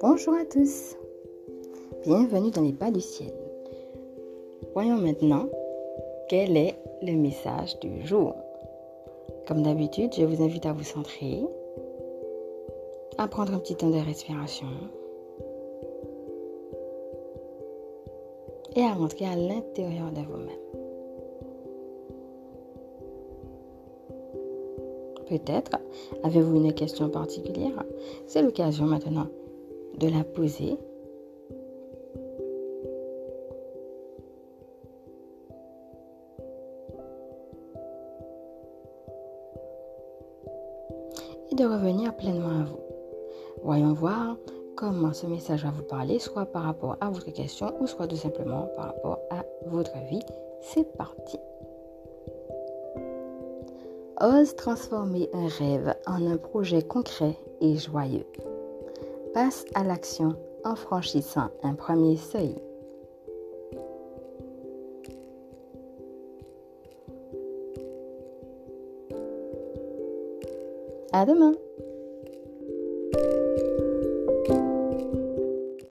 Bonjour à tous, bienvenue dans les pas du ciel. Voyons maintenant quel est le message du jour. Comme d'habitude, je vous invite à vous centrer, à prendre un petit temps de respiration et à rentrer à l'intérieur de vous-même. Peut-être avez-vous une question particulière? C'est l'occasion maintenant de la poser. Et de revenir pleinement à vous. Voyons voir comment ce message va vous parler, soit par rapport à votre question ou soit tout simplement par rapport à votre vie. C'est parti. Ose transformer un rêve en un projet concret et joyeux. Passe à l'action en franchissant un premier seuil. À demain!